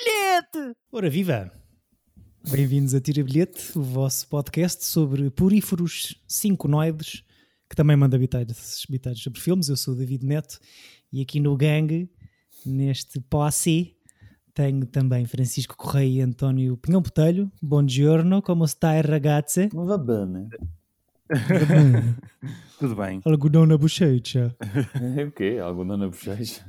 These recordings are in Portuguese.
bilhete! Ora viva! Bem-vindos a Tira Bilhete, o vosso podcast sobre puríferos cinconoides, que também manda bitados, bitados sobre filmes. Eu sou o David Neto e aqui no Gang, neste posse, tenho também Francisco Correia e António Pinhão Botelho. Bom giorno, como está ragazze? Va bene. Tudo bem. Algodão na bochecha. É o quê? Algodão na bochecha?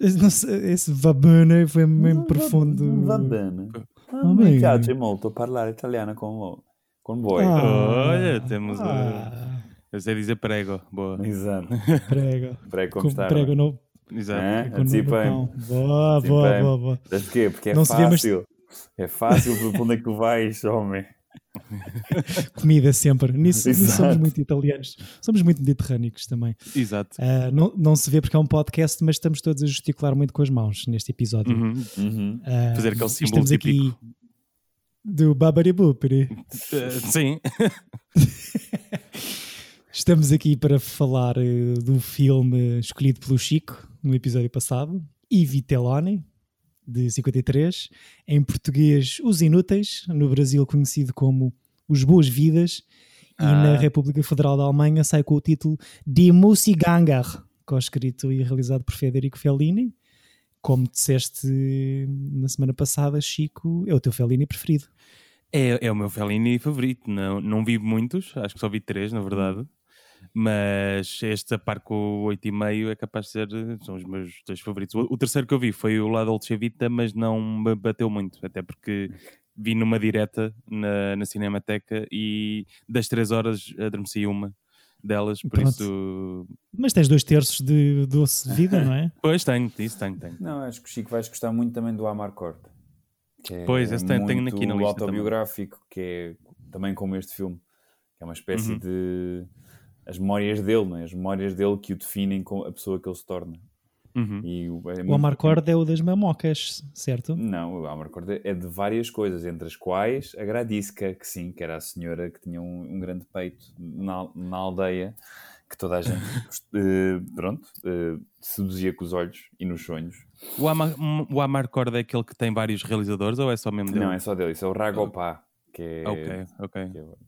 Esse, não sei, esse va bene foi mesmo profundo. Va bene. Ah, mi piace molto parlare italiano con, con voi. Ah. Olha, temos. Ah, eu sei dizer prego. Boa. Esatto. prego. Prego como Com- está. prego no, Exato. É? com no Antecipem. botão. Boa, Antecipem. boa, boa, boa. Sabes porquê? Porque é Não fácil. É fácil para onde é que vais, homem. Comida sempre. Nisso, nisso somos muito italianos. Somos muito mediterrâneos também. Exato. Ah, não, não se vê porque é um podcast, mas estamos todos a gesticular muito com as mãos neste episódio. Uhum. Uhum. Ah, Fazer aquele símbolo Estamos aqui do Babaribupiri. Uh, sim. Estamos aqui para falar eh, do filme escolhido pelo Chico no episódio passado, I Vitelloni, de 53. Em português, Os Inúteis, no Brasil conhecido como Os Boas Vidas, e Ah. na República Federal da Alemanha sai com o título Die Musiganger, co-escrito e realizado por Federico Fellini. Como disseste na semana passada, Chico, é o teu Fellini preferido. É, é o meu Fellini favorito. Não, não vi muitos, acho que só vi três, na verdade. Mas este a par com o 8,5 é capaz de ser. São os meus dois favoritos. O, o terceiro que eu vi foi o La Dolce Vita, mas não me bateu muito, até porque vi numa direta na, na Cinemateca e das três horas adormeci uma delas, por Pronto. isso. Mas tens dois terços de doce de vida, não é? Pois tenho, isso tenho, tenho. Não, acho que o Chico vais gostar muito também do Amar Corte. Que é Pois, esse tenho muito aqui na lista autobiográfico, que é também como este filme. Que é uma espécie Uhum. de... As memórias dele, não é? As memórias dele que o definem com a pessoa que ele se torna. Uhum. E o, é O Amarcord é o das mamocas, certo? Não, o Amarcord é de várias coisas, entre as quais a Gradisca, que sim, que era a senhora que tinha um, um grande peito na, na aldeia, que toda a gente, eh, pronto, eh, seduzia com os olhos e nos sonhos. O, Amar, o Amarcord é aquele que tem vários realizadores ou é só mesmo dele? Não, é só dele, isso é o Ragopá, que é... Ok, ok. que é-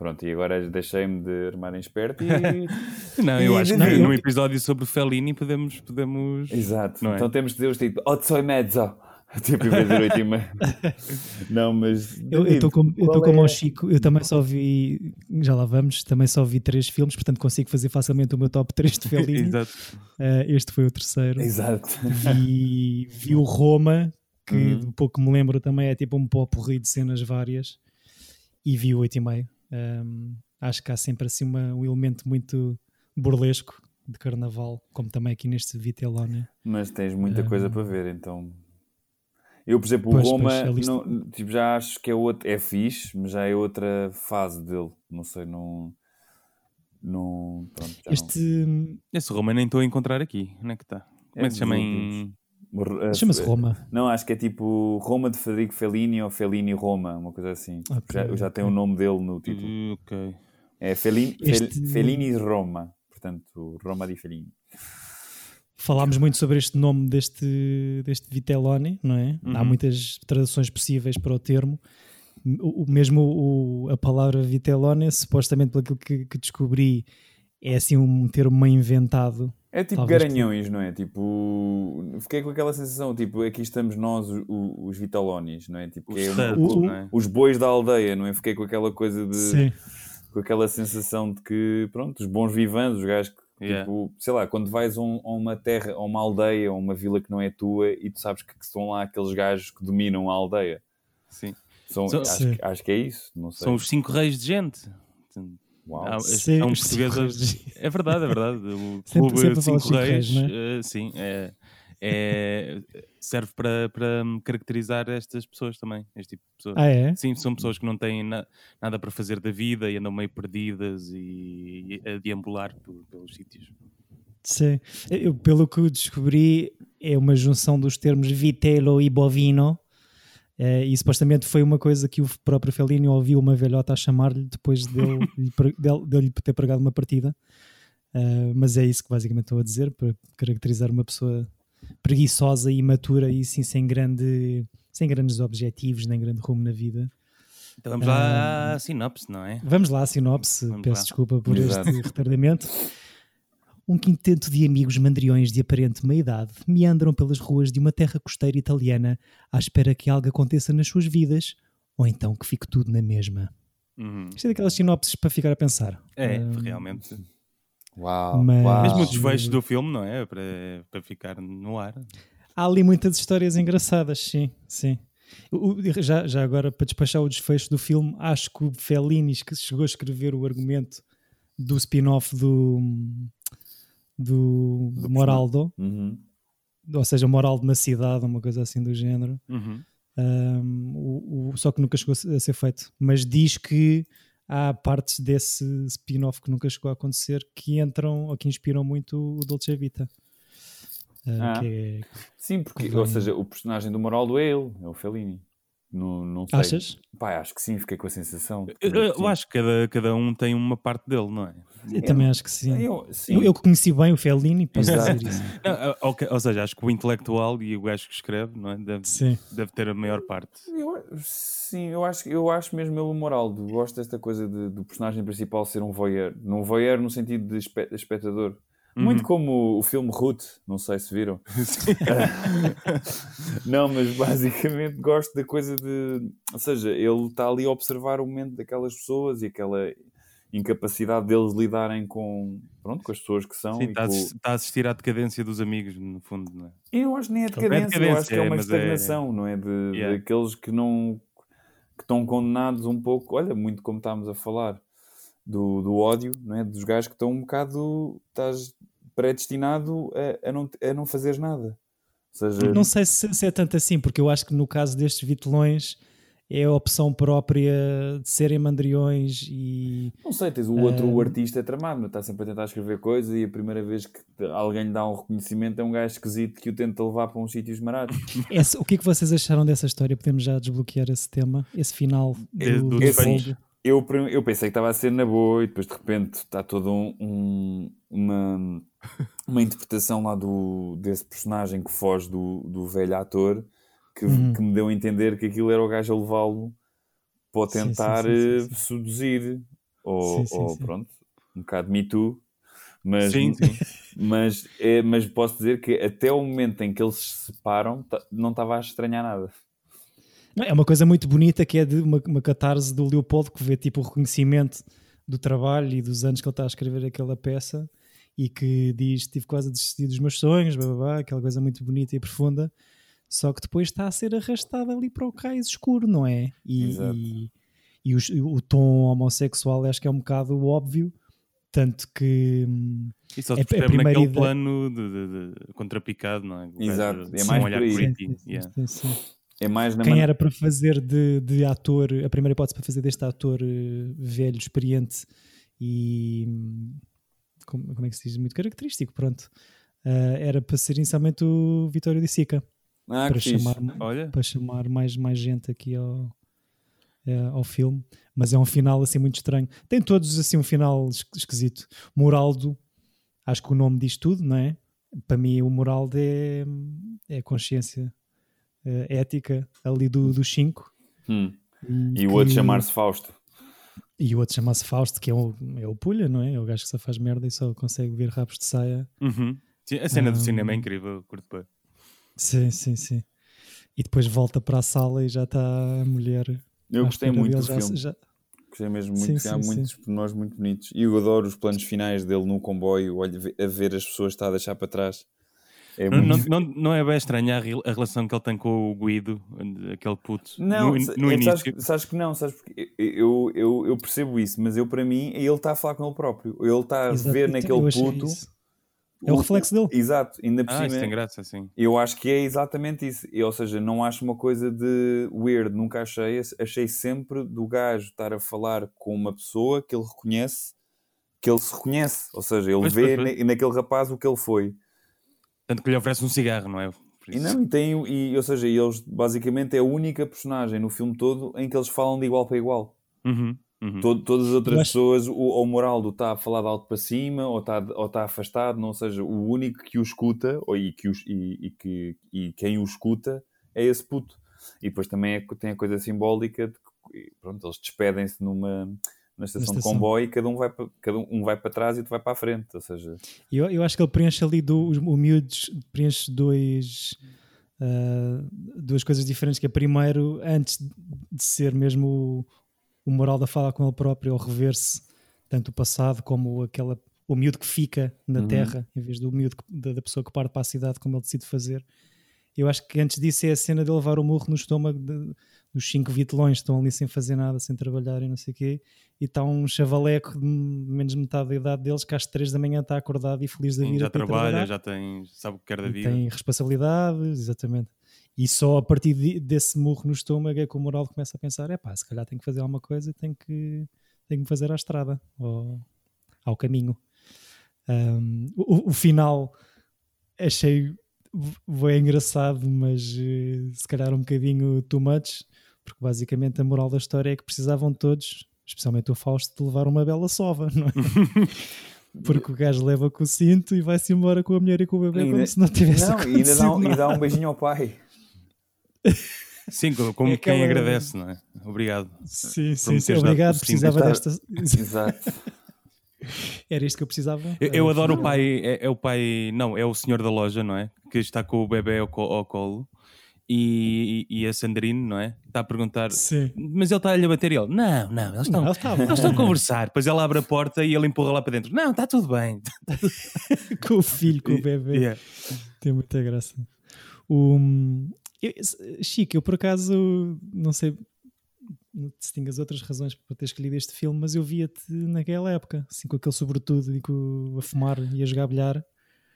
Pronto, e agora deixei-me de armar em esperto e... Não, eu E acho que num episódio sobre o Fellini podemos. podemos... Exato, Não é? então temos de dizer os tipo, otto e mezzo, tipo, em vez de oito e meio. Não, mas... Eu estou como, eu qual como é- ao Chico, eu também só vi, já lá vamos, também só vi três filmes, portanto consigo fazer facilmente o meu top 3 de Fellini. Exato. Eh, este foi o terceiro. Exato. Vi, vi o Roma, que Uhum. pouco me lembro também é tipo um popurri de cenas várias, e vi o 8,5. Um, acho que há sempre assim uma- um elemento muito burlesco de carnaval, como também aqui neste Vitellone. Mas tens muita Ah. coisa para ver, então. Eu, por exemplo, Pois, o Roma pois, lista- não- tipo, já acho que é, outro, é fixe, mas já é outra fase dele. Não sei, não. não pronto, Este Esse Roma nem estou a encontrar aqui. Onde é que está? Como é que se chama dos em. Eh, chama-se Roma. Não, acho que é tipo Roma de Federico Fellini ou Fellini Roma, uma coisa assim. Ok, já, já tem o nome dele no título. Uh, ok. É Fellini, Este- Fellini Roma. Portanto, Roma di Fellini. Falámos muito sobre este nome deste, deste Vitelloni, não é? Há Uhum. muitas traduções possíveis para o termo. O, o- mesmo o- a palavra Vitelloni, supostamente pelo que, que descobri, é assim um termo meio inventado. É tipo Talvez garanhões, não é? Tipo, fiquei com aquela sensação, tipo, aqui estamos nós, os, os Vitalonis, não é? Tipo, Os que é uma- studs, o- não é? os bois da aldeia, não é? Fiquei com aquela coisa de. Sim. com aquela sensação de que, pronto, os bons vivantes, os gajos que, Yeah. tipo, sei lá, quando vais a, um- a uma terra, a uma aldeia, a uma vila que não é tua e tu sabes que, que estão lá aqueles gajos que dominam a aldeia. Sim. São, São- acho, Sim. que- acho que é isso, não sei. São os cinco reis de gente. Uau. É um português. É verdade, é verdade. O Sempre- clube sempre cinco reis, reis, não eh, sim, é, é- serve para, para caracterizar estas pessoas também. Este tipo de pessoas. Ah, é? Sim, são pessoas que não têm na- nada para fazer da vida e andam meio perdidas e, e a deambular por- pelos sítios. Sim. Eu, pelo que eu descobri, é uma junção dos termos vitello e bovino. Eh, e supostamente foi uma coisa que o próprio Fellini ouviu uma velhota a chamar-lhe depois dele, dele- ter pregado uma partida. Eh, mas é isso que basicamente estou a dizer, para caracterizar uma pessoa preguiçosa e imatura e assim sem grande sem grandes objetivos nem grande rumo na vida. Então vamos lá à sinopse, não é? Vamos lá, à sinopse. Vamos Peço lá. desculpa por Exato. este retardamento. Um quinteto de amigos mandriões de aparente meia-idade meandram pelas ruas de uma terra costeira italiana à espera que algo aconteça nas suas vidas ou então que fique tudo na mesma. Uhum. Isto é daquelas sinopses para ficar a pensar. É, Ah, realmente. Uau, Mas- uau. Mesmo o desfecho do filme, não é? Para, para ficar no ar. Há ali muitas histórias engraçadas, sim, sim. Já, já agora, para despachar o desfecho do filme, acho que o Fellini que chegou a escrever o argumento do spin-off do, do, Do Moraldo, Uhum. ou seja, Moraldo na cidade, uma coisa assim do género. Uhum. Um, o, o- só que nunca chegou a ser feito. Mas diz que há partes desse spin-off que nunca chegou a acontecer que entram ou que inspiram muito o Dolce Vita. Uh, Ah. que é- Sim, porque, ou seja, o personagem do Moraldo é ele, é o Fellini. Não, não sei. Achas? Pá, acho que sim, fiquei com a sensação. Eu, eu sim. acho que cada, cada um tem uma parte dele, não é? Eu também acho que sim. Eu, sim. Eu, eu que conheci bem o Fellini, posso Exato. dizer isso. Não, ou, ou seja, acho que o intelectual e o gajo que escreve não é? deve, Sim. deve ter a maior parte. Eu- sim, eu acho, eu acho mesmo ele o Moraldo. Gosto desta coisa de- do personagem principal ser um voyeur. Não voyeur no sentido de espe- espectador. Uhum. Muito como o filme Ruth, não sei se viram. não, mas basicamente gosto da coisa de. Ou seja, ele está ali a observar o momento daquelas pessoas e aquela incapacidade deles lidarem com, pronto, com as pessoas que são. Sim, está, a com- está a assistir à decadência dos amigos, no fundo, não é? Eu acho que nem é Não é decadência, eu acho que é decadência, uma mas é- estagnação, não é? De, Yeah. Daqueles que não que estão condenados um pouco, olha, muito como estávamos a falar, do, do ódio, não é? Dos gajos que estão um bocado, estás predestinado a, a, não, a não fazeres nada. Ou seja, Não sei se, se é tanto assim, porque eu acho que no caso destes vitelões é a opção própria de serem mandriões e não sei, tens o outro, o artista é tramado, mas está sempre a tentar escrever coisas e a primeira vez que alguém lhe dá um reconhecimento é um gajo esquisito que o tenta levar para uns sítios marados. Esse- o que é que vocês acharam dessa história? Podemos já desbloquear esse tema, esse final É, do, do do. Fold. Eu, eu pensei que estava a ser na boa e depois de repente está toda um, um- uma, uma interpretação lá do, desse personagem que foge do, do velho ator que, Uhum. que me deu a entender que aquilo era o gajo a levá-lo para tentar sim, sim, eh, sim. seduzir ou, ou pronto, um bocado Me Too. Mas, Sim, sim. mas, é, mas posso dizer que até o momento em que eles se separam não estava a estranhar nada. Não, é uma coisa muito bonita que é de uma, uma catarse do Leopoldo que vê tipo o reconhecimento do trabalho e dos anos que ele está a escrever aquela peça e que diz tive quase a desistir dos meus sonhos, blá, blá, blá, aquela coisa muito bonita e profunda, só que depois está a ser arrastada ali para o cais escuro, não é? E, Exato. e, e e o tom homossexual acho que é um bocado óbvio, tanto que hum, E só É se a percebe primeira naquele ideia- plano de, de- de contrapicado, não é? O Exato, é mais um olhar por aí. creepy. sim, sim, yeah. sim, sim. É mais na Quem man- era para fazer de, de ator, a primeira hipótese para fazer deste ator eh, velho, experiente e hum, como, como é que se diz? Muito característico, pronto. Ah, era para ser inicialmente o Vitório de Sica, Ah, para, chamar, Olha, para chamar mais, mais gente aqui ao, eh, ao filme, mas é um final assim muito estranho. Tem todos assim um final es- esquisito. Moraldo, acho que o nome diz tudo, não é? Para mim, o Moraldo é, é a consciência eh, ética ali do, dos cinco. Hum. E o outro chamar-se Fausto. E o outro chama-se Fausto, que é o, é o Pulha, não é? É o gajo que só faz merda e só consegue ver rabos de saia. uhum. Sim, a cena do Ah. cinema é incrível, curto bem. Sim, sim, sim. E depois volta para a sala e já está a mulher. Eu gostei muito dele, do já- filme. já- Gostei mesmo muito. Sim, Há sim, muitos pormenores muito bonitos. E eu adoro os planos finais dele no comboio, olha, a ver as pessoas que está a deixar para trás. É Não, muito... não, não, não é bem estranha a, rel- a relação que ele tem com o Guido, aquele puto, Não, no, no é, início. Sabes, sabes que não, sabes porque eu, eu, eu percebo isso, mas eu para mim ele está a falar com ele próprio. Ele está a Exato, ver naquele puto. É o reflexo dele. Exato, ainda por Ah, isso cima. tem graça, sim. Eu acho que é exatamente isso. Eu, ou seja, não acho uma coisa de weird, nunca achei. Achei sempre do gajo estar a falar com uma pessoa que ele reconhece, que ele se reconhece. Ou seja, ele Pois, vê pois, pois. na- naquele rapaz o que ele foi. Tanto que lhe oferece um cigarro, não é? E não, e tem, e, ou seja, eles basicamente é a única personagem no filme todo em que eles falam de igual para igual. Uhum. Uhum. Todo- todas as outras acho- pessoas, o, ou o moral do está a falar de alto para cima, ou está, ou está afastado, não seja, o único que o escuta, ou, e, que os- e, e que, e quem o escuta é esse puto. E depois também é, tem a coisa simbólica de que pronto, eles despedem-se numa, na estação de estação. comboio e cada um vai para, cada um vai para trás e tu vai para a frente. Ou seja, Eu, eu acho que ele preenche ali do, os- o miúdos preenche dois, ah, duas coisas diferentes. Que é primeiro, antes de ser mesmo o, o moral da fala com ele próprio, ou rever-se tanto o passado como aquela, o miúdo que fica na Uhum. terra, em vez do miúdo que- da, da pessoa que parte para a cidade, como ele decide fazer. Eu acho que antes disso é a cena de levar o murro no estômago de- dos cinco vitelões estão ali sem fazer nada, sem trabalhar e não sei o quê. E está um chavaleco de menos metade da idade deles que às três da manhã está acordado e feliz da Sim, vida já trabalha, trabalhar. já tem, sabe o que quer da vida. tem responsabilidades, exatamente. E só a partir de- desse murro no estômago é que o moral começa a pensar: é pá, se calhar tenho que fazer alguma coisa, tenho que, tenho que fazer à estrada, ou ao caminho. Um, o, o final achei bem engraçado, mas eh, se calhar um bocadinho too much, porque basicamente a moral da história é que precisavam todos, especialmente o Fausto, de levar uma bela sova, não é? Porque o gajo leva com o cinto e vai-se embora com a mulher e com o bebê Ainda- como se não tivesse não, e ainda dá, um- e dá um beijinho ao pai. Sim, como, como É quem aquela- agradece, não é? Obrigado. Sim, sim, sim. Obrigado, precisava desta. Exato. Era isto que eu precisava. Eu, eu adoro o pai, é, é o pai, não, é o senhor da loja, não é? Que está com o bebê ao, ao colo e, e a Sandrine, não é? Está a perguntar, Sim. mas ele está-lhe a bater e ele, não, não, eles estão, Não, tá eles estão a conversar. Depois ela abre a porta e ele empurra lá para dentro, não, está tudo bem. com o filho, com o bebê. Yeah. Tem muita graça. O, eu- Chico, eu por acaso não sei se tinhas outras razões para ter escolhido este filme, mas eu via-te naquela época, assim com aquele sobretudo e com, a fumar e a jogar bilhar.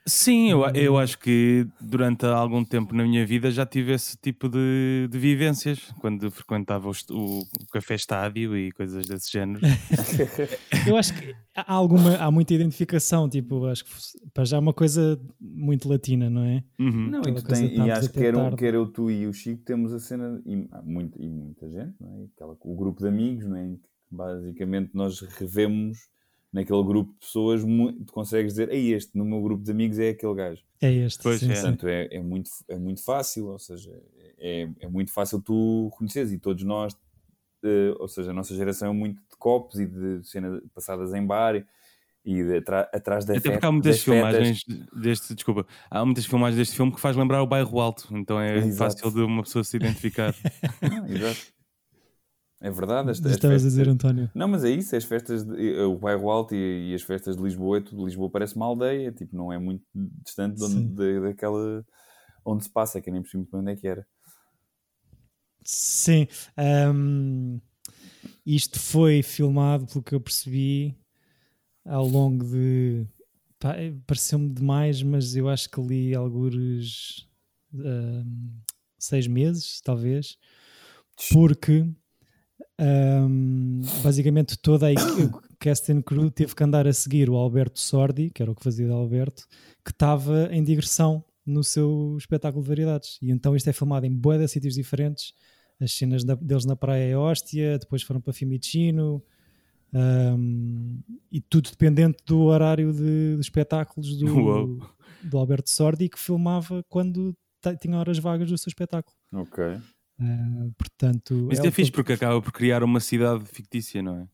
Sim, eu, eu acho que durante algum tempo na minha vida já tive esse tipo de, de vivências, quando frequentava o, o- o café estádio e coisas desse género. Eu acho que há alguma, há muita identificação, tipo, acho que para já é uma coisa muito latina, não é? Uhum. Não, e, tem- e acho que era, tarde. que era eu, tu e o Chico temos a cena, e, há muito, e muita gente, não é? Aquela, o grupo de amigos, não é? Em que basicamente nós revemos naquele grupo de pessoas, tu consegues dizer, ei, este no meu grupo de amigos é aquele gajo. É este. Pois sim, é. Portanto, é, é, muito, é muito fácil, ou seja, é, é muito fácil tu conheceres e todos nós, eh, ou seja, a nossa geração é muito de copos e de cenas passadas em bar e, e atrás da Até porque há muitas fetas. filmagens deste, desculpa, há muitas filmagens deste filme que faz lembrar o bairro alto, então é Exato. fácil de uma pessoa se identificar. Exato. É verdade. As, as Estavas a festas- dizer, António. Não, mas é isso, as festas, de, o bairro Alto e, e as festas de Lisboa, é tudo, Lisboa parece uma aldeia, tipo, não é muito distante de onde, de- daquela onde se passa, que eu nem percebi muito bem onde é que era. Sim. ahm, isto foi filmado, pelo que eu percebi, ao longo de. eh, Pareceu-me demais, mas eu acho que li alguns ahm, seis meses, talvez, porque ahm, basicamente toda a cast and crew teve que andar a seguir o Alberto Sordi, que era o que fazia de Alberto, que estava em digressão no seu espetáculo de variedades. E então isto é filmado em bué de sítios diferentes. As cenas da- deles na praia é Hóstia, depois foram para Fiumicino, ahm, e tudo dependente do horário de, de espetáculos do, Uou. do Alberto Sordi, que filmava quando tinha horas vagas do seu espetáculo. Ok. Ah, portanto, Mas é é fixe que- porque acaba por criar uma cidade fictícia, não é?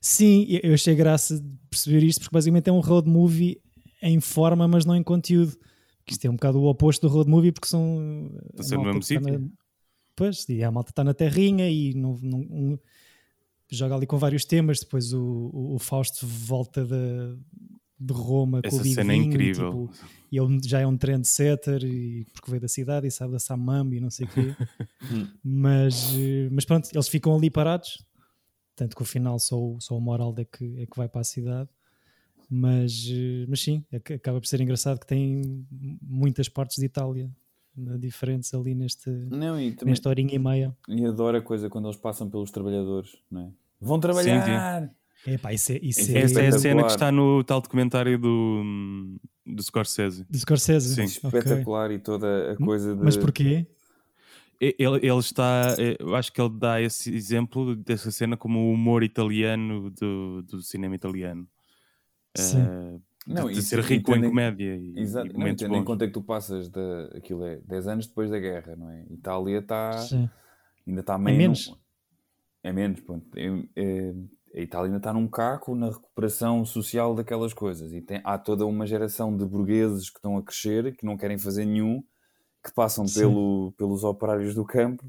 Sim, eu- achei graça de perceber isto, porque basicamente é um road movie em forma, mas não em conteúdo. Que isto é um bocado o oposto do road movie, porque são. a Estão no mesmo está sítio. na- Pois, e a malta está na terrinha e não, não- um- joga ali com vários temas. Depois o, o, o Fausto volta de, de Roma com Essa o Big cena é Vinho, e, incrível. tipo, e ele já é um trendsetter e, porque veio da cidade e sabe da Samam e não sei o quê. mas, eh, mas pronto, eles ficam ali parados. Tanto que o final só, o- só o Moral é que, é que vai para a cidade. Mas, eh, mas sim, ac- acaba por ser engraçado que tem muitas partes de Itália né, diferentes ali neste, Não, e também nesta horinha e meia. e adoro a coisa quando eles passam pelos trabalhadores, não é? Vão trabalhar! Epá, isso é, isso Essa é, Essa é a cena que está no tal documentário do, do Scorsese. de Scorsese. Sim. Espetacular e toda a coisa de. Mas porquê? Ele, ele está, eh, eu acho que ele dá esse exemplo dessa cena como o humor italiano do, do cinema italiano. Sim. Uh, Não, de, de e- ser rico em em- comédia e, Exato, e não, tendo em bons. conta que tu passas da, aquilo é 10 anos depois da guerra, não é? Itália está ainda está meio. menos? num- É menos, pronto. É- é- a Itália ainda está num caco na recuperação social daquelas coisas. E tem, há toda uma geração de burgueses que estão a crescer, que não querem fazer nenhum, que passam Sim. pelo, pelos operários do campo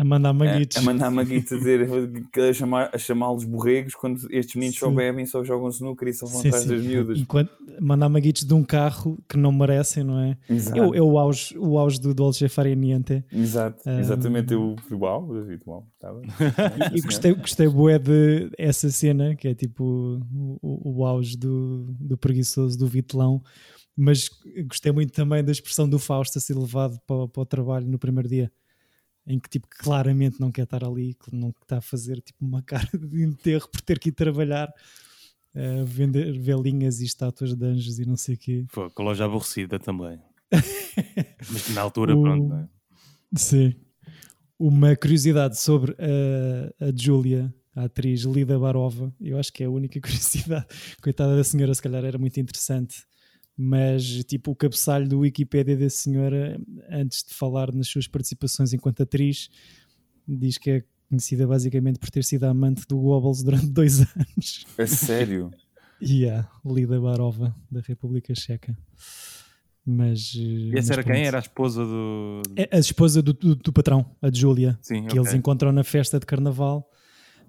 A mandar a, maguitos. a mandar maguitos a dizer a, chamar, a chamá-los borregos quando estes meninos só Sim. bebem, só jogam snooker e só vão Sim, atrás sim. das miúdas. Enquanto mandar maguitos de um carro que não merecem, não é? Exato. É, o- é o, auge, o auge do Dolce Far Niente. Exato, Ah. exatamente. Eu uau, David, uau, tá bem. E gostei, gostei bué de essa cena, que é tipo o, o- auge do, do preguiçoso, do vitelão, mas gostei muito também da expressão do Fausto a ser levado para, para o trabalho no primeiro dia, em que tipo claramente não quer estar ali, que não está a fazer tipo uma cara de enterro por ter que ir trabalhar, a vender velinhas e estátuas de anjos e não sei o quê. Foi com a loja aborrecida também. Mas na altura, O- pronto. não é? Sim. Uma curiosidade sobre a, a Júlia, a atriz Lida Barova, eu acho que é a única curiosidade. Coitada da senhora, se calhar era muito interessante, mas tipo o cabeçalho do Wikipédia da senhora, antes de falar nas suas participações enquanto atriz, diz que é conhecida basicamente por ter sido amante do Goebbels durante dois anos. A sério? E a Lida Barova, da República Checa. Mas, eh, E mas essa era quem? Era a esposa do. É a esposa do, do, do patrão, a Júlia Sim, que eles ok. encontram na festa de carnaval.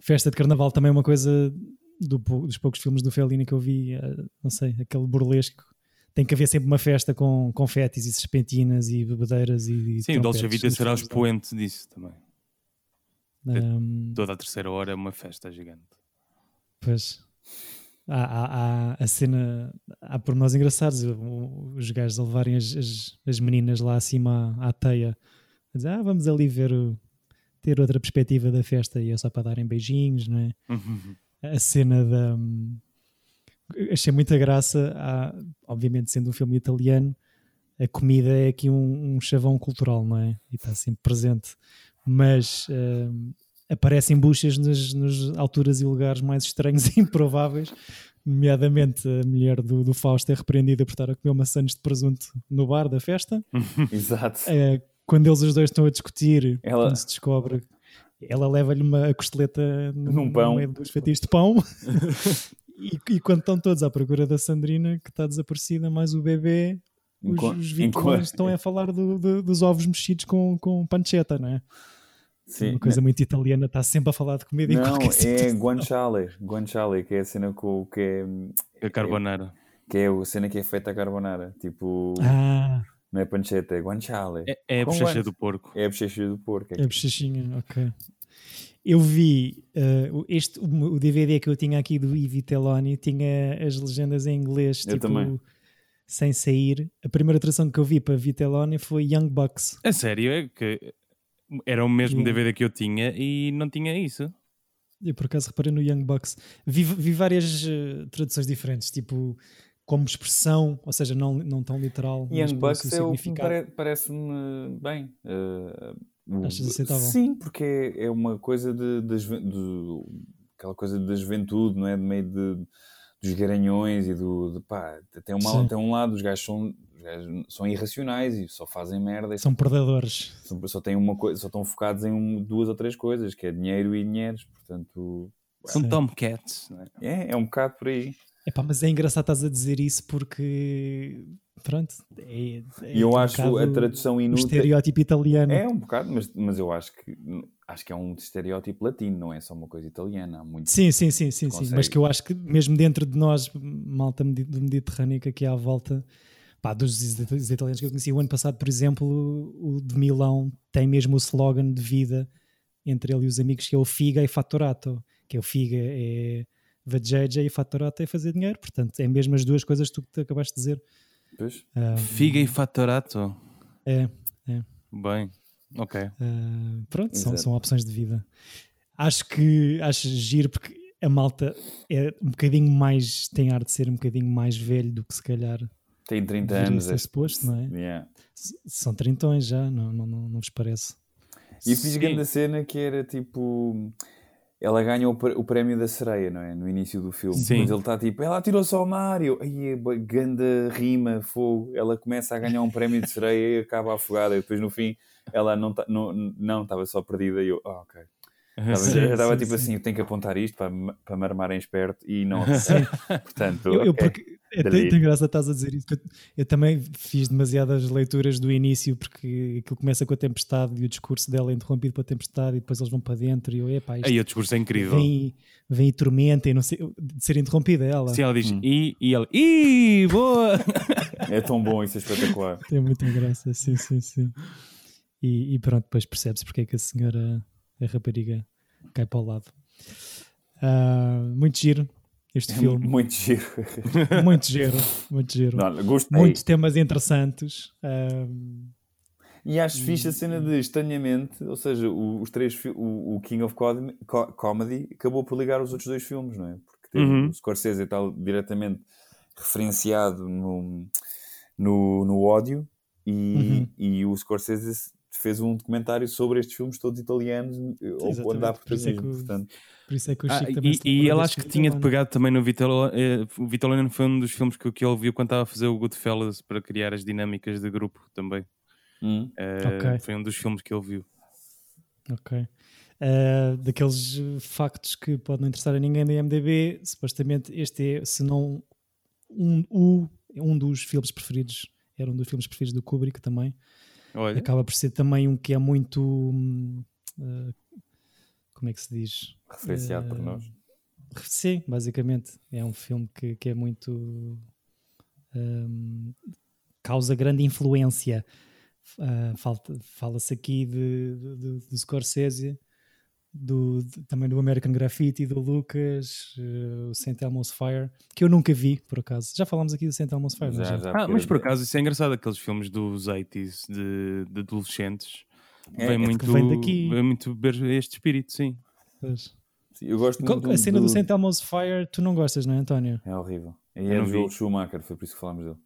Festa de carnaval também é uma coisa do dos poucos filmes do Fellini que eu vi, eh, não sei, aquele burlesco. Tem que haver sempre uma festa com confetes e serpentinas e bebedeiras e. Sim, o Dolce Vita nos será o expoente disso também. Ahm, Toda a terceira hora é uma festa gigante. Pois. Há, há, há a cena, há pormenores engraçados, os gajos a levarem as, as, as meninas lá acima à, à teia, a dizer, ah, vamos ali ver, o, ter outra perspectiva da festa e é só para darem beijinhos, não é? a cena da. Achei muita graça, há, obviamente sendo um filme italiano, a comida é aqui um, um chavão cultural, não é? E está sempre presente. Mas hum, aparecem buchas nas, nas alturas e lugares mais estranhos e improváveis. Nomeadamente, a mulher do, do Fausto é repreendida por estar a comer maçãs de presunto no bar da festa. Exato. Eh, quando eles os dois estão a discutir, Ela- quando se descobre, ela leva-lhe uma costeleta no, Num pão. no meio dos fatias de pão. e, e quando estão todos à procura da Sandrina, que está desaparecida, mais o bebê, os, Enqu- os enquanto- estão a falar do- do- dos ovos mexidos com, com pancetta, não é? Sim. Uma coisa muito italiana, está sempre a falar de comida Não, é guanciale. Guanciale, que é a cena com, que é, A carbonara. que é a cena que é feita a carbonara. Tipo, Ah, não é pancetta, é guanciale. É, é a bochecha do porco. É a bochecha do porco. é bochechinha, ok. Eu vi o- este, o, DVD que eu tinha aqui do Ivi Teloni tinha as legendas em inglês, Eu tipo, também. sem sair. A primeira tradução que eu vi para Vitelloni foi Young Bucks. A sério, é que era o mesmo Yeah. DVD que eu tinha e não tinha isso. Eu por acaso reparei no Young Bucks. Vi, vi várias eh, traduções diferentes, tipo como expressão, ou seja, não, não tão literal. Young Bucks é o que me significado. pare- parece-me bem. o- Achas aceitável? Sim, porque é, uma coisa de, de do- aquela coisa da juventude, não é? De meio de, dos garanhões e do. De, pá, tem, uma, tem um lado, os gajos, são, os gajos são irracionais e só fazem merda. São predadores. só, só têm uma coisa, só estão focados em um- duas ou três coisas, que é dinheiro e dinheiros, portanto. São. Tomcats. não é? É, é um bocado por aí. Epá, mas é engraçado estás a dizer isso porque pronto, é, é eu um acho a tradução inútil. estereótipo italiano. É um bocado, mas, mas eu acho que acho que é um estereótipo latino, não é só uma coisa italiana. Muito. Sim, sim, sim, sim, sim. Mas que eu acho que mesmo dentro de nós, malta do Mediterrâneo que aqui à volta, pá, dos italianos que eu conheci o ano passado, por exemplo, o de Milão tem mesmo o slogan de vida entre ele e os amigos que é o figa e fattorato, que é o figa é vageja e fattorato é fazer dinheiro, portanto é mesmo as duas coisas que tu acabaste de dizer. Pois. Ah, Figa e fatorato. é, Bem, ok. Uh, pronto, são, Exato. são opções de vida. Acho que acho giro porque a malta é um bocadinho mais, tem ar de ser um bocadinho mais velho do que se calhar Tem 30 deveria anos. é- suposto, não é? Yeah. São trintões já, não, não, não, não vos parece? E fiz Sim. grande cena que era tipo. Ela ganha o, pr- o prémio da sereia, não é? No início do filme. Sim. Mas ele está tipo, ela atirou-se ao mar. E eu, ai, ganda rima, fogo. Ela começa a ganhar um prémio de sereia e acaba afogada. E depois no fim, ela não tá- não não estava só perdida. E eu, ah, ok. Estava- Sim, já estava sim, tipo sim. assim, eu tenho que apontar isto para, me- para me armarem esperto e não. Portanto, Eu, eu ok. porque, é, tem, tem graça estás a dizer isso. Eu, eu também fiz demasiadas leituras do início porque aquilo começa com a tempestade e o discurso dela é interrompido pela tempestade e depois eles vão para dentro e eu, epá, isto Aí o discurso é incrível. vem, vem e tormenta e não sei, de ser interrompida ela. Sim, ela diz Hum. e, e ela, ih, boa! É tão bom, isso é espetacular. Tem muita graça, sim, sim, sim. E, e pronto, depois percebe-se porque é que a senhora, a rapariga, cai para o lado. Ah, muito giro este É filme. muito giro. muito giro, muito giro. Não, gostei. Muitos temas interessantes. Ah, E acho fixe a cena de estranhamente, ou seja, o- os três o, o King of Comedy, Co- Comedy acabou por ligar os outros dois filmes, não é? Porque teve Uhum. o Scorsese está diretamente referenciado no, no, no ódio e, Uhum. e o Scorsese fez um documentário sobre estes filmes todos italianos ou Exatamente, onde há por isso é protagonismo, portanto, por isso é que o Ah, Chico também e, e ele acho que tinha de pegar também no Vitalo, eh, o Vitalano foi um dos filmes que, que ele viu quando estava a fazer o Goodfellas para criar as dinâmicas de grupo também. hum, Eh, Ok. Foi um dos filmes que ele viu. Ok. Uh, daqueles uh, factos que podem não interessar a ninguém da IMDB, supostamente este é, se não um, o- um dos filmes preferidos, era um dos filmes preferidos do Kubrick também. Olha, Acaba por ser também um que é muito. uh, como é que se diz? referenciado por Eh, nós. Sim, basicamente. É um filme que, que é muito. hum, causa grande influência. Falta- Fala-se aqui de, de, de- Scorsese, do, de- também do American Graffiti, do Lucas, eh, o St. Elmo's Fire, que eu nunca vi, por acaso. Já falámos aqui do St. Elmo's Fire, não Já, já? já, Ah, mas por era- acaso isso é engraçado, aqueles filmes dos 80s de, de adolescentes. É, vem, é que muito, vem daqui. vem muito ver este espírito, sim. Pois. Eu gosto Qual- muito A cena do do- St. Elmo's Fire, tu não gostas, não é, António? É horrível. E Eu é não do vi. Joel Schumacher, foi por isso que falámos dele.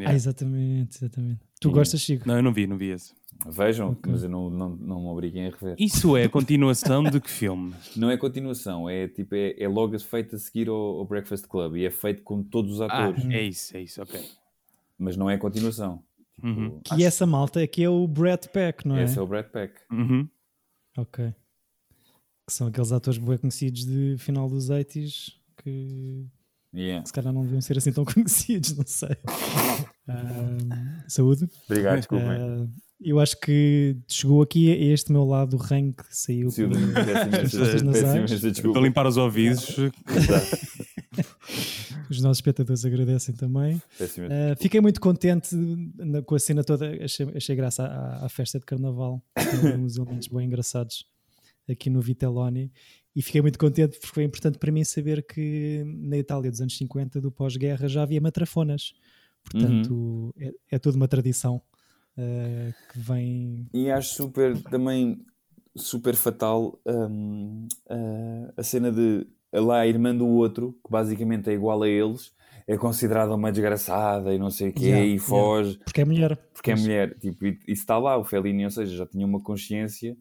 Yeah. Ah, exatamente, exatamente. Tu Sim. gostas, Chico? Não, eu não vi, não vi esse. Vejam, Ok. mas eu não, não, não me obriguem a rever. Isso é a continuação de que filme? Não é continuação, é tipo, é, é logo feito a seguir ao, ao Breakfast Club e é feito com todos os Ah, atores, é isso, é isso, ok. mas não é continuação. Tipo, Uhum. Que essa malta aqui é o Brad Peck, não é? Esse é o Brad Peck. Uhum. Ok. Que são aqueles atores bem conhecidos de final dos 80s que Yeah. se calhar não deviam ser assim tão conhecidos, não sei. Ah, saúde. Obrigado, desculpem. Ah, eu acho que chegou aqui a este meu lado rank que saiu Sim, por- desculpa. Para limpar os ouvidos, os nossos espectadores agradecem também. Uh, fiquei muito contente na- com a cena toda, achei, achei graça à, à festa de carnaval, tem uns elementos bem engraçados aqui no Vitelloni e fiquei muito contente porque foi importante para mim saber que na Itália dos anos 50, do pós-guerra, já havia matrafonas, portanto é, é toda uma tradição uh, que vem. E acho super também super fatal hum, a- a cena de lá a irmã do outro, que basicamente é igual a eles, é considerada uma desgraçada e não sei o quê, Yeah, e yeah. foge, Porque é mulher. porque é mulher. Tipo, e, e está lá o Fellini, ou seja, já tinha uma consciência,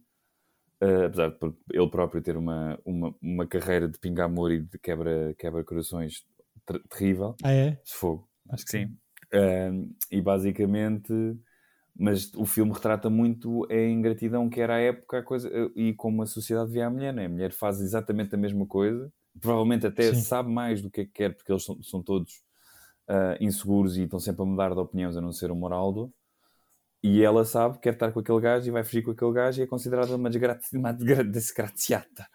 eh, apesar de ele próprio ter uma, uma, uma carreira de pinga-amor e de quebra, quebra-corações ter- terrível, Ah, é? de fogo, acho que sim. Um, e basicamente, mas o filme retrata muito a ingratidão que era a época a coisa, e como a sociedade via a mulher, né? A mulher faz exatamente a mesma coisa, provavelmente até Sim. sabe mais do que é que quer, porque eles são, são todos ah, inseguros e estão sempre a mudar de opiniões a não ser o Moraldo. E ela sabe, quer estar com aquele gajo e vai fugir com aquele gajo e é considerada uma, desgra uma desgra desgraciata.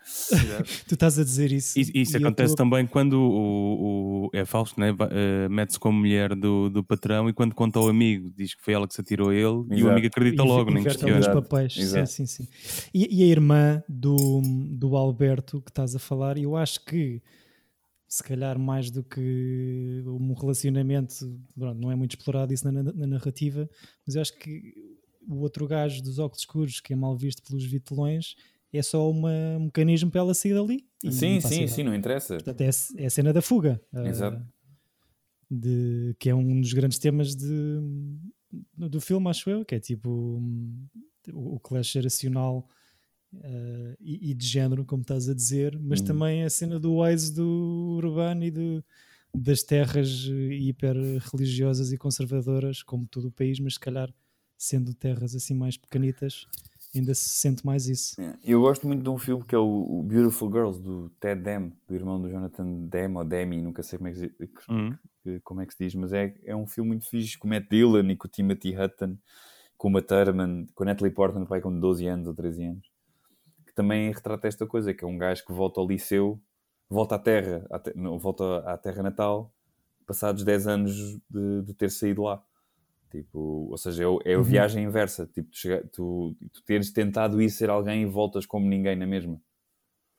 Tu estás a dizer isso. Isso, isso acontece tô- também quando o, o- é Fausto, né? Eh, mete-se com a mulher do, do patrão e quando conta ao amigo diz que foi ela que se atirou a ele e o Exato. amigo acredita E logo, nem questiona. os papéis. Sim, Exato. sim, sim. E, e a irmã do, do Alberto que estás a falar, eu acho que se calhar mais do que um relacionamento, pronto, não é muito explorado isso na, na narrativa, mas eu acho que o outro gajo dos óculos escuros, que é mal visto pelos vitelões, é só uma, um mecanismo para ela sair dali. Sim, sim, sim, não interessa. Portanto, é, a- é a cena da fuga. ah, Exato. de, que é um dos grandes temas de, do filme, acho eu, que é tipo hum, o, o clash geracional uh, e, e, de género, como estás a dizer, mas hum. também a cena do wise do urbano e de, das terras hiper religiosas e conservadoras, como todo o país, mas se calhar sendo terras assim mais pequenitas, ainda se sente mais isso. É, eu gosto muito de um filme que é o Beautiful Girls, do Ted Dem, do irmão do Jonathan Dem, ou Demi, nunca sei como é que se, uhum. como é que se diz, mas é, é um filme muito fixe com o Matt Dillon e com o Timothy Hutton, com o Thurman, com a Natalie Portman, pai com 12 anos ou 13 anos, também retrata esta coisa, que é um gajo que volta ao liceu, volta à terra, à te, não, volta à terra natal, passados 10 anos de, de ter saído lá. Tipo, ou seja, é, é a uhum. viagem inversa. Tipo, tu, chega, tu, tu teres tentado ir ser alguém e voltas como ninguém na mesma.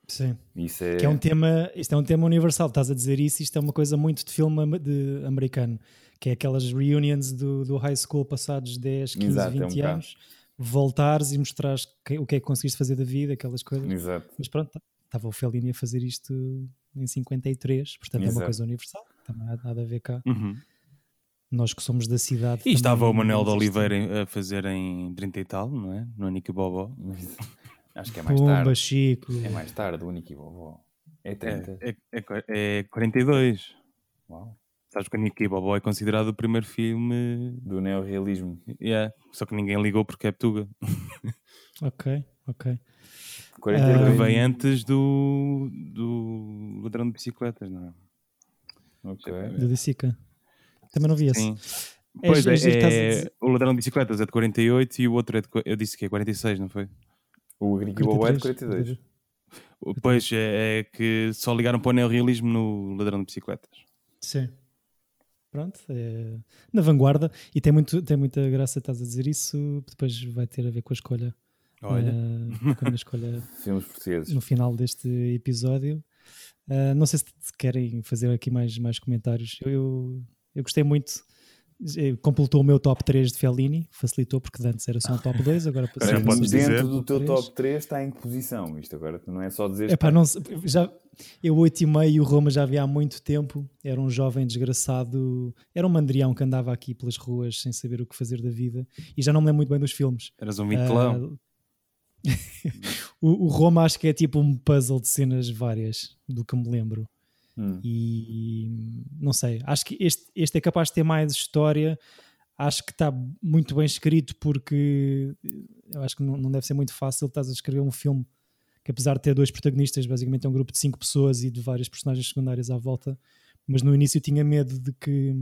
Sim. Isso é... Que é um tema, isto é um tema universal, estás a dizer isso, isto é uma coisa muito de filme de americano, que é aquelas reunions do, do high school passados 10, 15, Exato, 20 é um anos, voltares e mostrares que, o que é que conseguiste fazer da vida, aquelas coisas. Exato. Mas pronto, estava o Fellini a fazer isto em 53, portanto Exato. é uma coisa universal, também há nada a ver cá. Uhum. Nós que somos da cidade. E estava o Manuel de Oliveira a fazer em 30 e tal, não é? No Aniki Bobó. Acho que é mais Pumba, tarde. Chico. É mais tarde, o Aniki Bobó. É 30. É, é, é 42. Uau. Sabes que o Aniki Bobó é considerado o primeiro filme do neorrealismo. Yeah. Só que ninguém ligou porque é Ptuga. ok, ok. 42. Uh, vem antes do, do Ladrão de Bicicletas, não é? Ok. Do Dicica. Também não vi esse. Sim. É, pois é, é, é o Ladrão de Bicicletas é de 48 e o outro é de. Eu disse que é 46, não foi? O Agricultor é de 42. Pois é, é, que só ligaram para o neorrealismo no Ladrão de Bicicletas. Sim. Pronto, é na vanguarda e tem, muito, tem muita graça estás a dizer isso, depois vai ter a ver com a escolha. Olha, uh, com a escolha filmes portugueses no final deste episódio. Uh, não sei se querem fazer aqui mais, mais comentários. Eu, eu eu gostei muito. Completou o meu top 3 de Fellini, facilitou porque antes era só um top 2, agora passou a Dentro dizer. do teu 3. top 3 está em que posição? Isto agora não é só dizer. Epá, não, já, eu 8,5 e o Roma já havia há muito tempo. Era um jovem desgraçado, era um mandrião que andava aqui pelas ruas sem saber o que fazer da vida e já não me lembro muito bem dos filmes. Eras um vintelão. Uh, o, o Roma acho que é tipo um puzzle de cenas várias do que me lembro. Hum. E não sei, acho que este, este é capaz de ter mais história. Acho que está muito bem escrito porque eu acho que não, não deve ser muito fácil. Estás a escrever um filme que, apesar de ter dois protagonistas, basicamente é um grupo de cinco pessoas e de várias personagens secundárias à volta. Mas no início eu tinha medo de que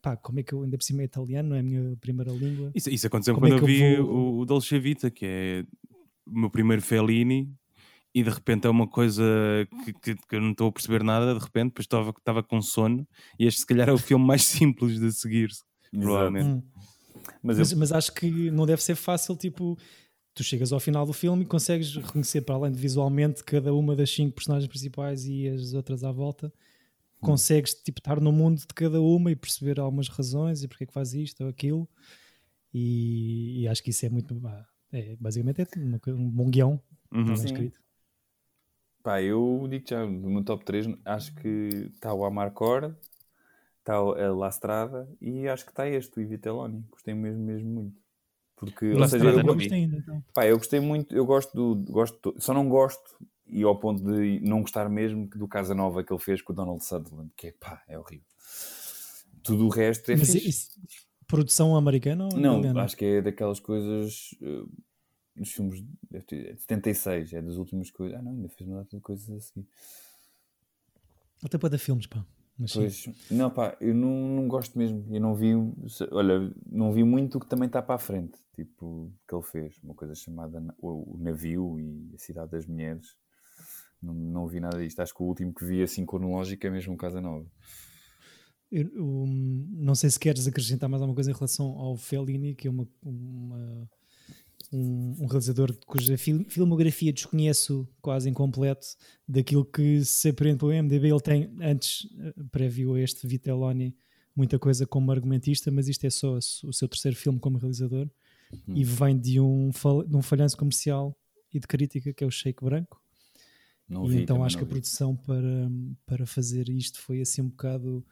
pá, como é que eu ainda por cima é italiano, não é a minha primeira língua. Isso, isso aconteceu como quando é eu vi vou... o, o Dolce Vita, que é o meu primeiro Fellini, e de repente é uma coisa que, que, que eu não estou a perceber nada, de repente, depois estava, estava com sono, e este se calhar é o filme mais simples de seguir, provavelmente. Hum. Mas, mas, eu... mas, acho que não deve ser fácil, tipo, tu chegas ao final do filme e consegues reconhecer, para além de visualmente, cada uma das cinco personagens principais e as outras à volta, hum. consegues tipo, estar no mundo de cada uma e perceber algumas razões e porque é que faz isto ou aquilo. E, e acho que isso é muito. É, basicamente é um bom guião. Uhum. escrito. Pá, eu digo já, no meu top 3, acho que está o Amarcord, está a La Strada e acho que está este, o Iviteloni. Gostei mesmo, mesmo muito. Porque, ou seja, eu, gostei ainda, então. pá, eu gostei muito, eu gosto do. Gosto, só não gosto, e ao ponto de não gostar mesmo, do Casa Nova que ele fez com o Donald Sutherland, que é pá, é horrível. Tudo o resto é Mas isso, produção americana ou Não, acho que é daquelas coisas. Uh, nos filmes de 76, é das últimas coisas. Ah, não, ainda fez uma data de coisas a seguir. Até para dar filmes, pá. Mas pois, não, pá, eu não, não gosto mesmo. Eu não vi, olha, não vi muito o que também está para a frente. Tipo, que ele fez, uma coisa chamada O, o Navio e a Cidade das Mulheres. Não, não vi nada disto. Acho que o último que vi assim cronológico é mesmo Casa Nova. Eu, eu, não sei se queres acrescentar mais alguma coisa em relação ao Fellini, que é uma, uma um, um, realizador cuja fil filmografia desconheço quase incompleto daquilo que se aprende pelo MDB. Ele tem, antes, eh, prévio a este Vitelloni, muita coisa como argumentista, mas isto é só o seu terceiro filme como realizador hum. e vem de um, de um falhanço comercial e de crítica que é o Shake Branco. Não e vi, então acho que a vi. produção para, para fazer isto foi assim um bocado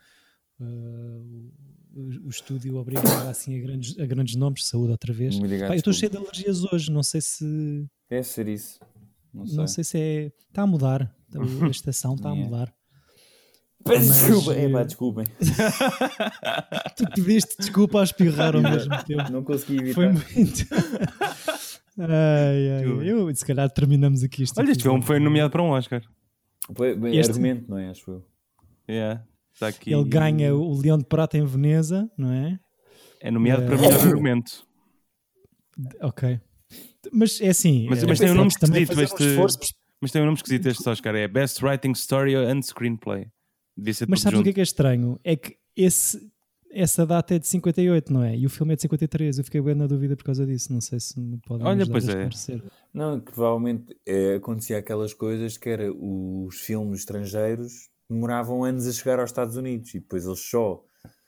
uh, o, o, estúdio obrigava assim a grandes, a grandes nomes. Saúde outra vez. Pá, eu estou cheio de alergias hoje, não sei se. Deve ser isso. Não sei, não sei se é. Está a mudar. A estação está a mudar. Desculpa, é pá, desculpem. tu pediste desculpa a espirrar ao mesmo tempo. Não consegui evitar. Foi muito. ai, ai. Eu, se calhar terminamos aqui isto. Olha, este filme foi nomeado para um Oscar. Foi, bem, este... argumento, não é? Acho eu. Yeah, tá aqui. Ele ganha o Leão de Prata em Veneza, não é? É nomeado para melhor argumento. Ok. Mas é assim. Mas, mas tem um nome esquisito. Este... Mas tem um nome esquisito este Oscar. É Best Writing Story and Screenplay. Mas sabes o que é que é estranho? É que esse, essa data é de 58, não é? E o filme é de 53. Eu fiquei bem na dúvida por causa disso. Não sei se me podem Olha, pois é. Não, que provavelmente é, acontecia aquelas coisas que era os filmes estrangeiros demoravam anos a chegar aos Estados Unidos e depois eles só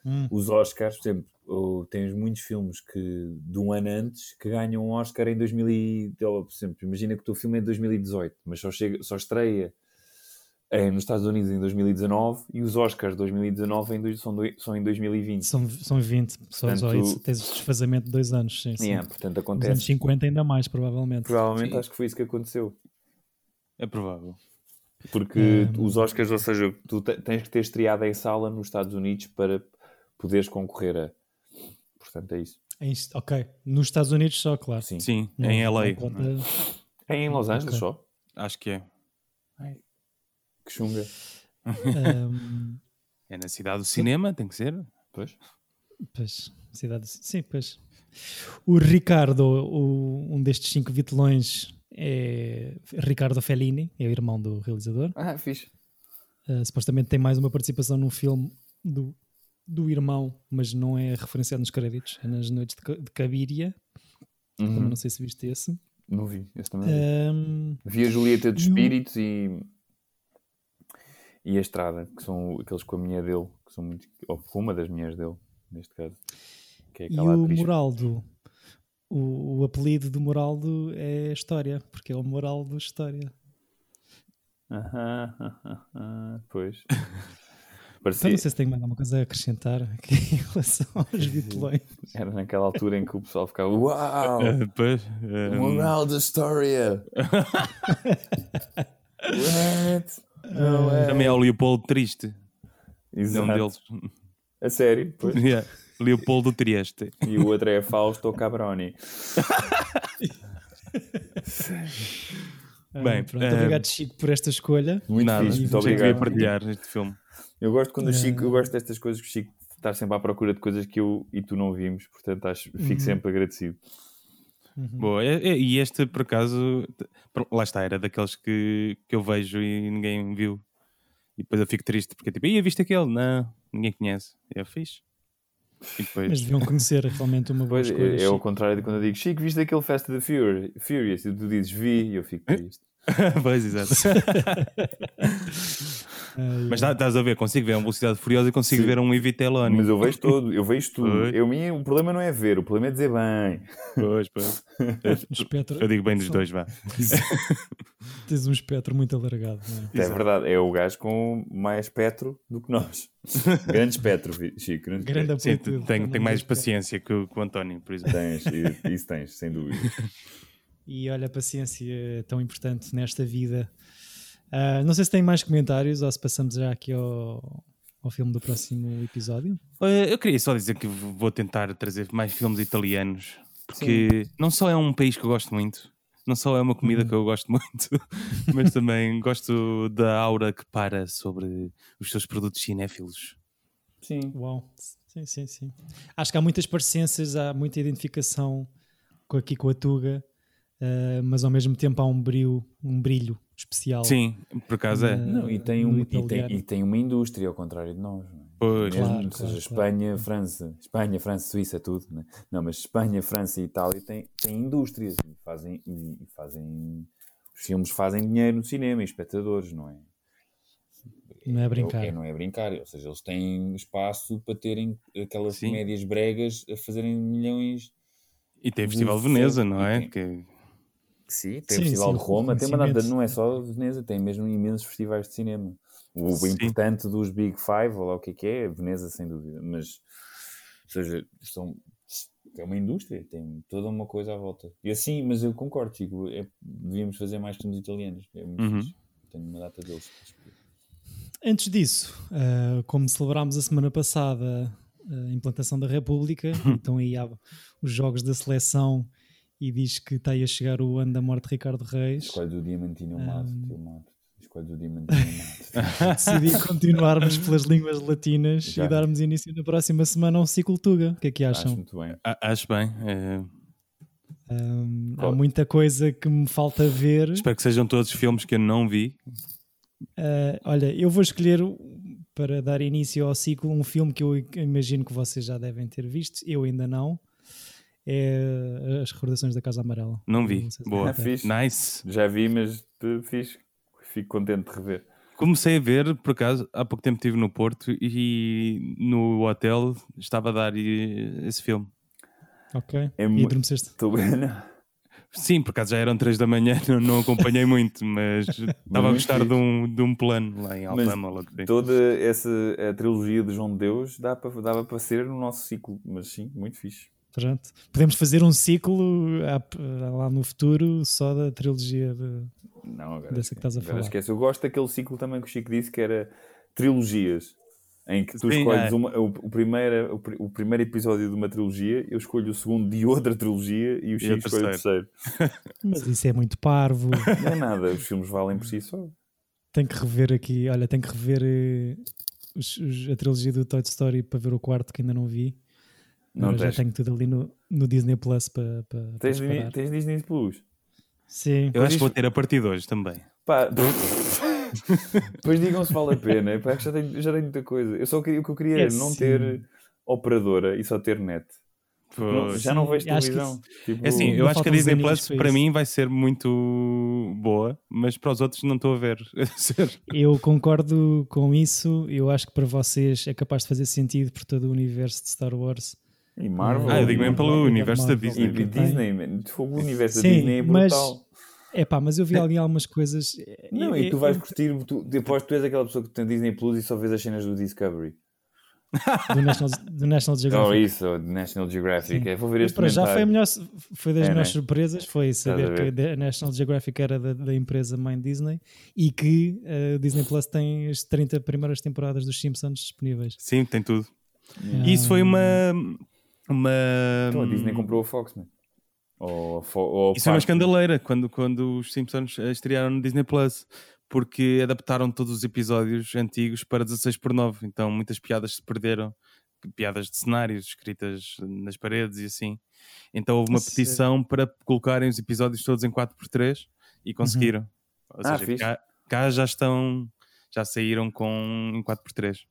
hum. os Oscars, por exemplo, ou tens muitos filmes que de um ano antes que ganham um Oscar em 2000 e, por exemplo, imagina que o teu filme é de 2018, mas só, chega, só estreia é, nos Estados Unidos em 2019 e os Oscars de 2019 em, são, do, são em 2020. São, são 20, só, portanto, só isso, tens o desfazamento de dois anos. Sim, sim. Portanto, acontece. Nos anos 50 ainda mais, provavelmente. Provavelmente sim. acho que foi isso que aconteceu. É provável. Porque um... os Oscars, ou seja, tu tens que ter estreado em sala nos Estados Unidos para poderes concorrer a. Portanto, é isso. ok. Nos Estados Unidos só, claro. Sim, Sim em LA. Conta... É em Los Angeles okay. só? Acho que é. Que chunga. Um... É na cidade do cinema, tem que ser. Pois. Pois, cidade, sim, pois. O Ricardo, o, um destes cinco vitelões, é Ricardo Fellini, é o irmão do realizador. Ah, fixe. Uh, supostamente tem mais uma participação num filme do, do irmão, mas não é referenciado nos créditos, é nas Noites de, de Cabiria. Uhum. Também não sei se viste esse. Não vi, esse também. Um... Vi a Julieta dos Espíritos e e a Estrada, que são aqueles com a mulher dele, que são muito, ou com uma das mulheres dele, neste caso. Que é e o atriz. Moraldo, o, o, apelido do Moraldo é História, porque é o Moraldo História. Aham, pois. Parecia... Então não sei se tenho mais alguma coisa a acrescentar aqui em relação aos vitelões. Era naquela altura em que o pessoal ficava Uau! Uh, pois, uh, Moral da história! What? Não, é... Também é o Leopoldo Triste. Exato. É um deles. A sério? Pois. Yeah. Leopoldo Trieste. E o outro é Fausto Cabroni. Bem, pronto, uh... obrigado Chico por esta escolha. Muito Nada, fixe, muito obrigado. partilhar este filme. Eu gosto quando o Chico, eu gosto destas coisas que o Chico está sempre à procura de coisas que eu e tu não vimos, portanto acho, fico uhum. sempre agradecido. Uhum. Boa, e este por acaso, lá está, era daqueles que, que eu vejo e ninguém viu. E depois eu fico triste porque tipo, ia viste aquele? Não, ninguém conhece. É fixe. Depois... Mas deviam conhecer realmente uma boa pois, escolha. É, é ao contrário de quando eu digo Chico, viste aquele Fast the Fury, Furious? E tu dizes vi e eu fico triste. pois, exato. Mas tá, estás a ver, consigo ver uma velocidade furiosa e consigo Sim. ver um Evitelone. Mas eu vejo todo, eu vejo tudo. Eu, minha, o problema não é ver, o problema é dizer bem. Pois, pois. espectro... Eu digo bem dos dois, vá. Tens um espectro muito alargado. É? é? verdade, é o gajo com mais espectro do que nós. Grande espectro, Chico. Grande, grande Sim, tenho, tenho mais paciência que o, que o António, por exemplo. Tens, isso tens, sem dúvida. E olha, a paciência é tão importante nesta vida. Uh, não sei se tem mais comentários ou se passamos já aqui ao, ao filme do próximo episódio. Eu queria só dizer que vou tentar trazer mais filmes italianos, porque Sim. não só é um país que eu gosto muito, não só é uma comida uhum. que eu gosto muito, mas também gosto da aura que para sobre os seus produtos cinéfilos. Sim. Uau. Sim, sim, sim. Acho que há muitas parecenças, há muita identificação com, aqui com a Tuga uh, mas ao mesmo tempo há um brilho, um brilho especial. Sim, por acaso é. Não, e, tem um, e, tem, e tem uma indústria, ao contrário de nós. É? Pois. Mesmo, claro, seja, claro, Espanha, claro. França, Espanha, França, Suíça, tudo. Né? Não, mas Espanha, França e Itália têm, têm indústrias e fazem, e fazem. Os filmes fazem dinheiro no cinema e espectadores, não é? Não é brincar. É, não é brincar, ou seja, eles têm espaço para terem aquelas Sim. médias bregas a fazerem milhões. E tem o Festival de Veneza, não é? Tem... Que Sim, tem sim, o Festival sim, de Roma, tem uma data, não é só Veneza, tem mesmo imensos festivais de cinema. O Sim. importante dos Big Five, ou lá o que é que é, Veneza, sem dúvida. Mas, ou seja, são, é uma indústria, tem toda uma coisa à volta. E assim, mas eu concordo, Chico, é, devíamos fazer mais filmes italianos. É muito Uhum. fixe. Tenho uma data deles. Antes disso, ah, como celebrámos a semana passada a implantação da República, então aí há os jogos da seleção e diz que está aí a chegar o ano da morte de Ricardo Reis. Escolhe do Diamantino eu mato, Um. eu mato. Escolhe do Diamantino eu mato. Decidi continuarmos pelas línguas latinas Já. e darmos início na próxima semana a um ciclo Tuga. O que é que Acho acham? muito bem. A- Acho bem. é, Um, há muita coisa que me falta ver. espero que sejam todos filmes que eu não vi. Uh, olha, eu vou escolher para dar início ao ciclo um filme que eu imagino que vocês já devem ter visto, eu ainda não. É As Recordações da Casa Amarela. Não vi. sei se Boa. Ah, fixe. Nice. Já vi, mas eh, fiz. Fico contente de rever. Comecei a ver, por acaso, há pouco tempo estive no Porto e no hotel estava a dar eh, esse filme. Ok. É e adormeceste. Estou bem, não. Sim, por acaso já eram 3 da manhã, não, não acompanhei muito, mas estava a gostar de um, de um plano lá em vi. Toda essa a trilogia de João de Deus dá dava para ser no nosso ciclo, mas sim, muito fixe. Pronto. Podemos fazer um ciclo ah, lá no futuro só da trilogia de. Não, agora, Dessa que estás a falar. esquece. Eu gosto daquele ciclo também que o Chico disse que era trilogias, em que tu Sim, escolhes é. uma, o, o, primeiro, o, o primeiro episódio de uma trilogia, eu escolho o segundo de outra trilogia e o Chico o escolhe o terceiro. Mas isso é muito parvo. Não é nada, os filmes valem por si só. Tenho que rever aqui. Olha, tenho que rever eh, os- os- a trilogia do Toy Story para ver o quarto que ainda não vi. Não Agora já tens. tenho tudo ali no, no Disney Plus para. Tens, tens Disney Plus. Sim. Eu acho que vou ter a partir de hoje também. Pá, depois digam se vale a pena. Pá, que já tenho, já tenho muita coisa. Eu só queria, o que eu queria É era não sim. ter operadora e só ter net. Não- Pois. já não vejo que televisão. Tipo, É assim, Ainda eu acho que a Disney Plus para para isso. mim vai ser muito boa, mas para os outros não estou a ver. Eu concordo com isso. Eu acho que para vocês é capaz de fazer sentido por todo o universo de Star Wars. E Marvel. Ah, eu digo mesmo pelo universo da Marvel. E Disney. de Disney, man. De fogo, o universo da Disney é mas- brutal. É pá, mas eu vi ali algumas coisas. Não, Eu- e tu vais curtir. Tu, depois tu és aquela pessoa que tem Disney Plus e só vês as cenas do Discovery. do National, do National Ou Geographic. isso, ou de National Geographic. É, vou ver este para já foi, a melhor, foi das É, melhores né? surpresas foi a saber que a National Geographic era da, da empresa mãe Disney e que a Disney Plus tem as 30 primeiras temporadas dos Simpsons disponíveis. Sim, tem tudo. Yeah. E isso foi uma. Uma Então a Disney comprou a Fox, man. Ou, a Fo- ou a Isso é uma escandaleira quando, quando os Simpsons eh, estrearam no Disney Plus, porque adaptaram todos os episódios antigos para 16 por 9, então muitas piadas se perderam, piadas de cenários escritas nas paredes e assim. Então houve uma sério? petição para colocarem os episódios todos em 4 por 3 e conseguiram. Ou Ah, seja, cá, cá já estão, já saíram com em 4 por 3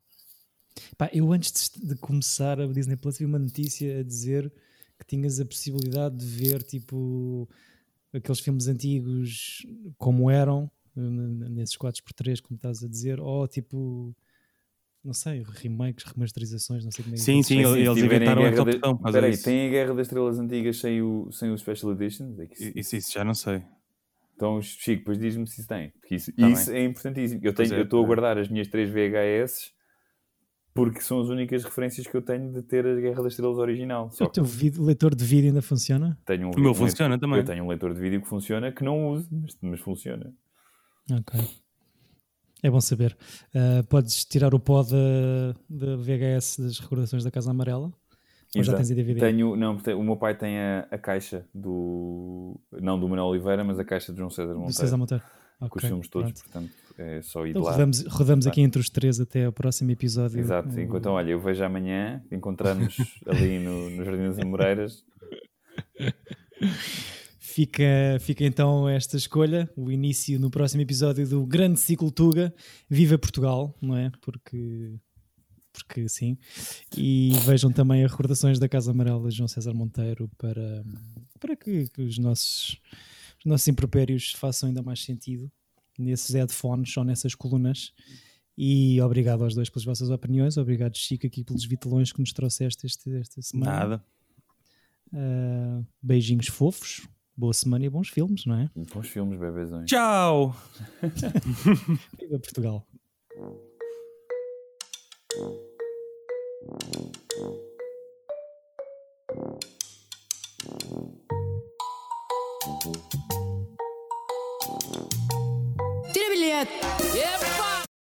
Pá, eu antes de, de começar a Disney Plus vi uma notícia a dizer que tinhas a possibilidade de ver tipo aqueles filmes antigos como eram nesses 4x3 como estás a dizer ou tipo não sei, remakes, remasterizações não sei como é que Sim, sim, eles a inventaram Guerra essa opção por causa Espera aí, disso. tem a Guerra das Estrelas Antigas sem o, sem o Special Editions? É que isso- Isso, isso já não sei. Então, Chico, depois diz-me se isso tem. Porque isso, Tá isso é importantíssimo. Eu é, eu estou a pois é. guardar as minhas três VHS porque são as únicas referências que eu tenho de ter a Guerra das Estrelas original. Só o teu vídeo- leitor de vídeo ainda funciona? tenho um, O meu um funciona leitor- também. Eu tenho um leitor de vídeo que funciona, que não uso, mas, mas funciona. Ok. É bom saber. Uh, podes tirar o pó da, da VHS das recordações da Casa Amarela? Ou já tens em DVD? Tenho, não, o meu pai tem a, a caixa do. Não do Manuel Oliveira, mas a caixa de João César Do Monteiro. César Monteiro. Com os Ok, filmes todos, pronto. portanto, é só ir Então lá. rodamos, rodamos aqui entre os três até ao próximo episódio. Exato, O- enquanto olha, eu vejo amanhã, encontramos ali no, no Jardim das Amoreiras. Fica, fica então esta escolha, o início no próximo episódio do grande ciclo Tuga. Viva Portugal, não é? Porque, porque sim. E vejam também as recordações da Casa Amarela de João César Monteiro para, para que, que os, nossos, os nossos impropérios façam ainda mais sentido nesses headphones ou nessas colunas. E obrigado aos dois pelas vossas opiniões. Obrigado, Chico, aqui pelos vitelões que nos trouxeste este, esta semana. Nada. Uh, beijinhos fofos. Boa semana e bons filmes, não é? Bons filmes, bebezões. Tchau! Viva Portugal! Yeah.